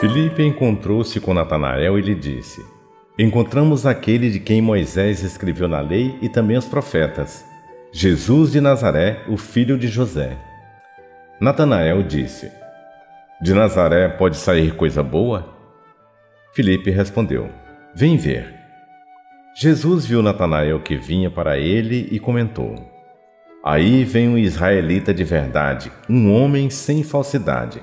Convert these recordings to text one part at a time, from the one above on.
Filipe encontrou-se com Natanael e lhe disse: Encontramos aquele de quem Moisés escreveu na lei e também os profetas, Jesus de Nazaré, o filho de José. Natanael disse: De Nazaré pode sair coisa boa? Filipe respondeu: Vem ver. Jesus viu Natanael que vinha para ele e comentou: Aí vem um israelita de verdade, um homem sem falsidade.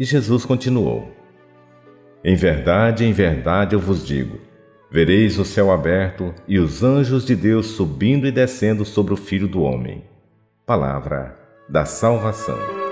E Jesus continuou: Em verdade, em verdade eu vos digo: vereis o céu aberto e os anjos de Deus subindo e descendo sobre o Filho do Homem. Palavra da salvação.